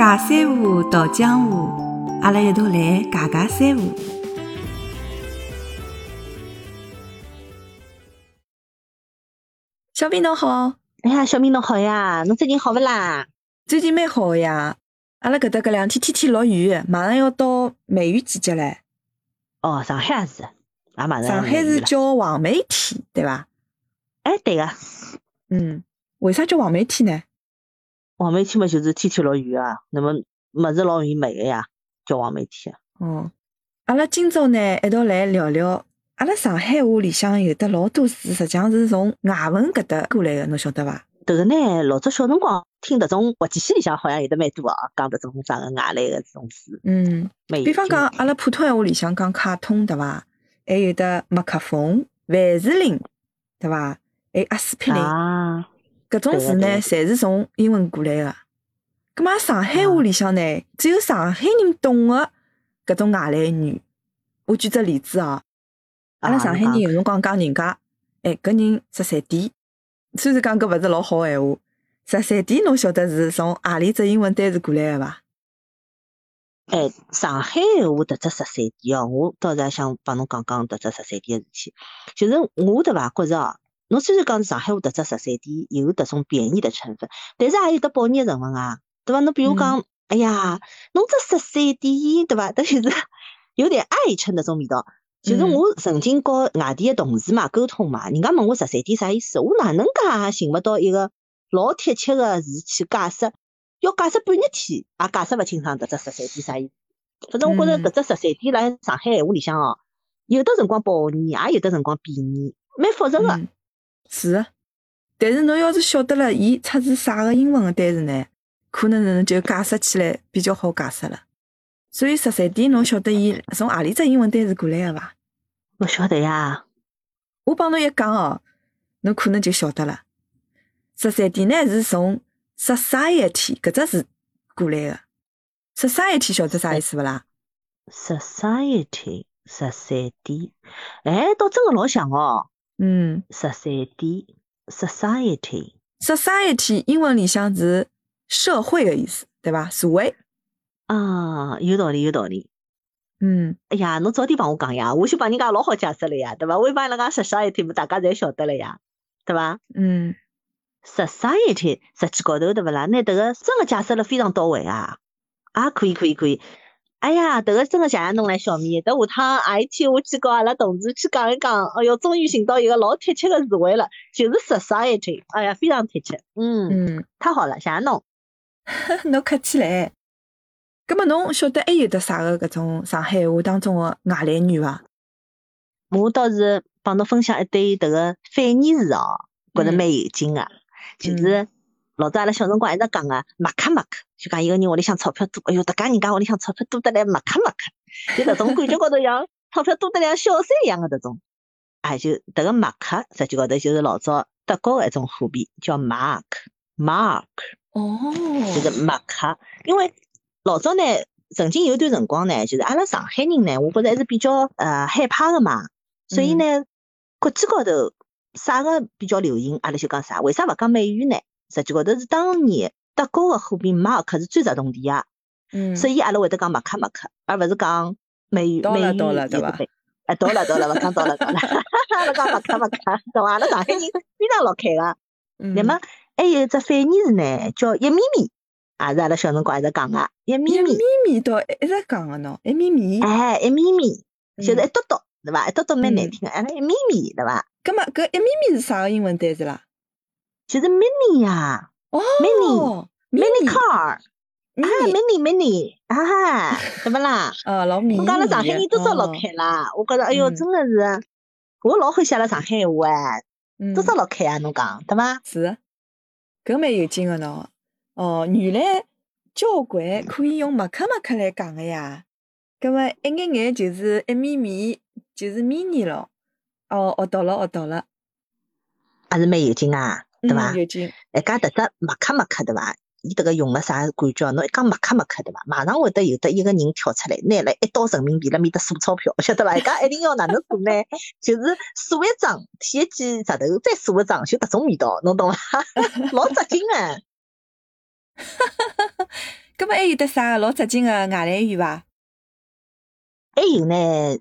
假三胡，道江湖，阿拉一道来假假三胡。小明侬好，哎呀，小明侬好呀，侬最近好不啦？最近蛮好呀。阿拉搿搭搿两天天天落雨，马上要到梅雨季节唻。哦，上海也是，也马上。上海是叫黄梅天，对伐？哎，对个。嗯，为啥叫黄梅天呢？黄梅天嘛，就是天天落雨啊，那么物事老容易霉个呀，叫黄梅天。哦，阿拉今朝呢一道来聊聊，阿拉上海话里向有的老多字，实际上是从外文搿搭过来个，侬晓得伐？迭个呢，老早小辰光听迭种滑稽戏里向好像有得蛮多哦，讲迭种啥个外来个这种字。嗯，比方讲阿拉普通闲话里向讲卡通，对伐？还有的麦克风、万事林，对伐？还有阿司匹林。啊。搿种字呢，侪是从英文过来个。葛末上海话里向呢，只有上海人懂个搿种外来语。我举只例子哦，阿拉上海人有辰光讲人家，哎，搿人十三点。虽然讲搿勿是老好闲话，十三点侬晓得是从何里只英文单词过来个伐？哎，上海话迭只十三点哦，我倒是想帮侬讲讲迭只十三点个事体。就是我对伐，觉着哦。侬虽然讲是上海话迭只十三点有迭种贬义的成分，但是也有得褒义成分啊，对伐？侬比如讲，哎呀，侬这十三点，对伐？迭就是有点爱称那种味道。就是我曾经和外地的同事嘛沟通嘛，人家问我十三点啥意思，我哪能介寻勿到一个老贴切个字去解释，要解释半日天也解释勿清爽迭只十三点啥意思。反正我觉着迭只十三点辣上海闲话里向哦，有的辰光褒义，也有的辰光贬义，蛮复杂个。是的，但是侬要是晓得了伊出自啥个英文个单词呢，可能就解释起来比较好解释了。所以十三点侬晓得伊从何里只英文单词过来个伐？勿晓得呀，我帮侬一讲哦，侬可能就晓得了。十三点呢是从 society 搿只字过来个。society 晓得啥意思勿啦？society 十三点，哎，倒真个老像哦。嗯，十三点，society，society 英文里向是社会的意思，对吧？社会啊，有道理，有道理。嗯，哎呀，侬早点帮我讲呀，我就帮人家老好解释了呀，对吧？我一帮人家 society，大家侪晓得了呀，对吧？嗯，society 实际高头对不啦？那这个真的解释了非常到位啊，啊，可以，可以，可以。哎呀，迭个真个谢谢侬唻，小米。等下趟何一天我去跟阿拉同事去讲一讲，哎哟，终于寻到一个老贴切个词汇了，就是 society。哎呀，非常贴切。嗯嗯，太好了，谢谢侬。侬客气唻。葛末侬晓得还有得啥个搿种上海话当中个外来语伐？我倒是帮侬分享一堆迭个反义词哦，觉着蛮有劲个，就是。老早阿拉小辰光一直讲个马克马克，就讲一个人屋里向钞票多，哎哟，迭家人家屋里向钞票多得来马克马克，就搿种感觉高头像 钞票多得像小三一样个迭种。哎，就迭个马克实际高头就是老早德国个一种货币，叫 mark，mark。哦。就是马克，因为老早呢，曾经有段辰光呢，就是阿拉上海人呢，我觉着还是比较呃害怕个嘛，所以呢，国际高头啥个比较流行，阿拉就讲啥，为啥勿讲美元呢？实际高头是当年德国个货币马克是最值铜的嗯，所以阿拉会得讲马克马克，而勿是讲美元美元到了对伐？哎，到了到了，勿讲到了到了，阿拉讲马克马克，对伐？阿拉上海人非常老开个。那么还有一只反义词呢，叫一咪咪，也是阿拉小辰光一直讲个一咪咪。一咪咪到一直讲个喏，一咪咪。哎，一咪咪，就是一嘟嘟，对伐？一嘟嘟蛮难听个，哎，一咪咪，对伐？葛末搿一咪咪是啥个英文单词啦？就是 mini 呀，哦，mini，mini car，啊，mini，mini，啊，对不啦？哦，老米。我讲了上海人多少老开啦，我觉着，哎哟，真的是，我老欢喜阿拉上海话哎，多少老开啊，侬讲对伐？是，搿蛮有劲个喏。哦，原来交关可以用麦克麦克来讲个呀。搿么一眼眼就是一米米，就是 mini 咯。哦，学到了，学到了。还是蛮有劲啊。对伐？哎，讲迭只麦克麦克对伐？伊迭个用了啥感觉？侬一讲麦克麦克对伐？马上会得有得一个人跳出来，拿了一刀人民币辣面搭数钞票，晓得伐？伊讲一定要哪能数呢？就是数一张，贴一记石头，再数一张，就迭种味道，侬懂伐？老扎劲啊！葛么还有得啥老扎劲个外来语伐？还有呢，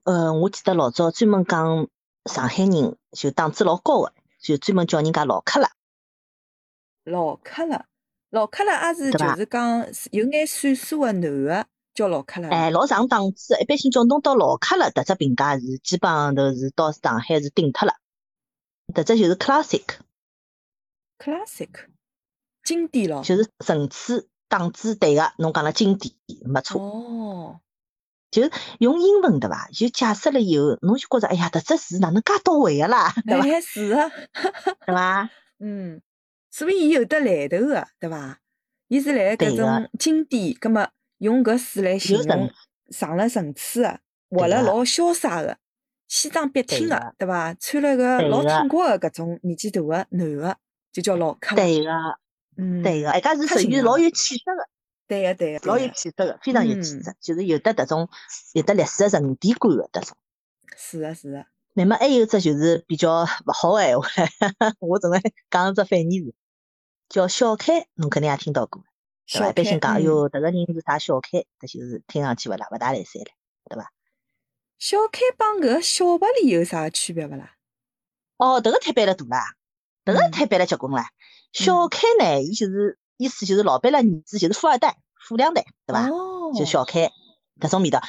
呃，我记得老早专门讲上海人就档次老高个，就专门叫人家老客了。老克了，老克了也是就是讲有眼岁数个男个叫老克了。哎，老上档次，一般性叫侬到老克了，迭只评价是基本上都是到上海是顶脱了。迭只就是 classic，classic 经典咯。就是层次档次对个，侬讲了经典没错。哦，就用英文对伐？就解释了以后，侬就觉着哎呀，迭只词哪能介到位个啦，对伐？哎是个，对伐？嗯，所以伊有得来头个，对伐？伊是来搿种经典，葛么用搿词来形容上了层次个，活了老潇洒个，西装笔挺个对伐？穿了个老挺括个搿种年纪大个？男个，就叫老克了。对个，嗯，对个，人家是属于老有气质个。对个，对个，老有气质个，非常有嗯气质，就是有得迭种有得历史个沉淀感个迭种。是个，是个。那么还有只就是比较勿好个闲话唻，我准备讲一只反义词，叫小开，侬肯定也听到过，对伐？小一般性讲，哎哟，迭个人是啥小开，搿就是听上去勿啦勿大来三了，对伐？小开帮搿个小白脸有啥区别勿啦？哦，迭个摊板了大啦，迭个嗯摊板了结棍啦。小开呢，伊就是意思就是老板了儿子就是富二代、富两代，对伐？哦，就小开搿种味道。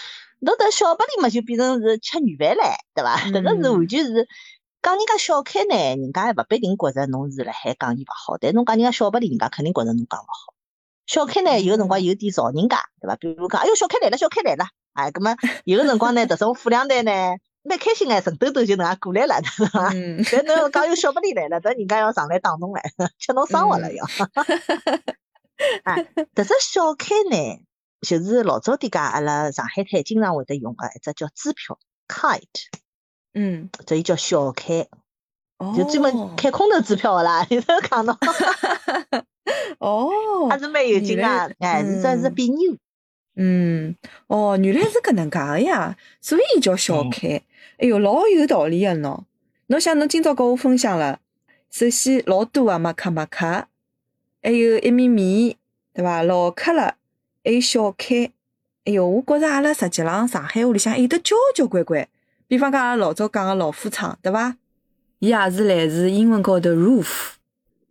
侬迭小白脸嘛，就变成是吃软饭唻，对伐？迭个是嗯完全是讲人家小开呢，人家还勿必定觉着侬是辣海讲伊勿好，但侬讲人家小白脸，人家肯定觉着侬讲勿好。小开呢，有辰光有点造人家，对伐？比如讲，哎哟，小开来了，小开来了，哎，葛么有个辰光呢，迭种富两代呢，蛮开心个，神抖抖就能介过来了，对伐？嗯，但侬要讲有小白脸来了，迭人家要上来打侬唻，吃侬生活了要。哎，迭只小开呢，就是老早点介阿拉上海滩经常会得用个一只叫支票 kite，嗯，这就叫小开，哦，就专门开空头支票个啦。你都讲到 哦，还是蛮有劲啊原！哎，是只是嗯比牛。嗯，哦，原来是搿能介个呀，所以叫小嗯开。哎哟，老有道理个喏。侬想，侬今朝跟我分享了，首先老多啊马克马克，还有一米米，对伐？老克了，还有小开。哎哟，我觉着阿拉实际浪上海话里向还有得交交关关。比方讲，阿拉老早讲个老虎仓，对伐？伊也是来自英文高头 roof。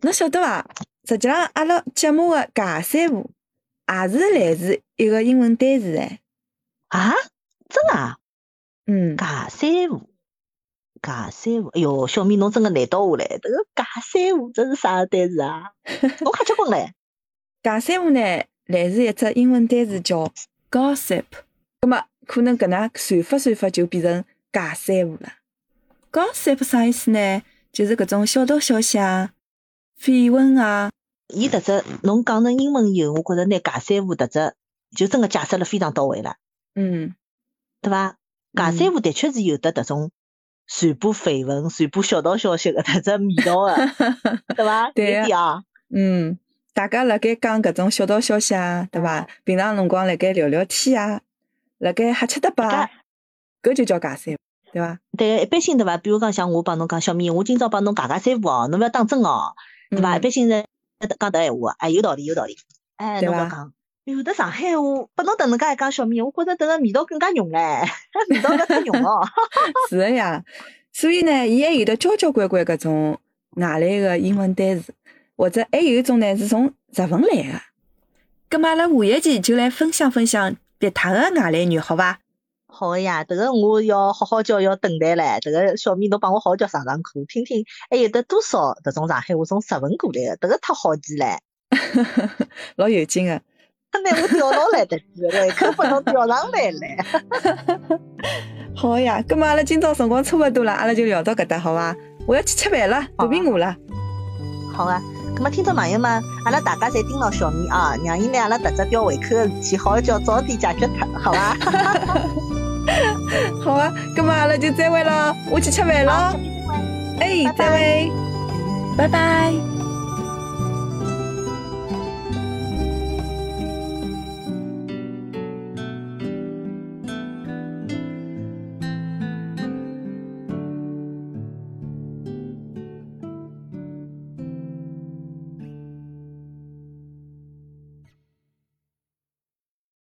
侬晓得伐？实际上，阿拉节目个尬三胡也是来自一个英文单词哎。啊，真个啊？嗯，尬三胡，尬三胡。哎哟，小米侬真个难倒我唻！迭个尬三胡这是啥单词啊？侬快结棍唻！尬三胡呢，来自一只英文单词叫 gossip。葛么可能搿能传法传法就变成尬三胡了。gossip 啥意思呢？就是搿种小道消息啊、绯闻啊。伊迭只侬讲成英文以后，我觉着拿尬三胡迭只就真个解释了非常到位了，嗯，对伐？尬三胡的确是有得迭种传播绯闻、传播小道消息个迭只味道个，对伐？对啊嗯，大家辣盖讲搿种小道消息啊，对伐？平常辰光辣盖聊聊天啊，辣盖瞎吃搭吧啊，搿就叫尬三胡，对伐？对，一般性对伐？比如讲像我帮侬讲，小米，我今朝帮侬尬尬三胡哦，侬勿要当真哦，对伐？一嗯般性是讲迭闲话，哎，有道理，有道理。哎，侬勿要讲，有的上海话，拨侬迭能介一讲，小米，我觉着迭个味道更加浓唻，味道搿太浓哦。是个呀，所以呢，伊还有得交交关关搿种外来个英文单词，或者还有一种呢是从日文来个。葛末阿拉下一期就来分享分享别他个外来语，好伐？好个呀，迭个我要好好叫，要等待唻。迭个小米，侬帮我好好叫上上课，听听还有得多少迭种上海话从日文过来的，迭个太好记唻。老有劲个。拿我调牢来得记，胃口拨侬调上来唻。好呀，葛末阿拉今朝辰光差勿多了，阿拉就聊到搿搭，好伐？我要去吃饭了，肚皮饿了。好啊，咁么听众朋友们，阿拉大家侪盯牢小米啊，让伊拿阿拉迭只吊胃口个事体，好好叫早点解决脱，好伐？好啊，那么阿拉就再会咯，我去吃饭好，咯小。米再会。哎，再会，拜拜。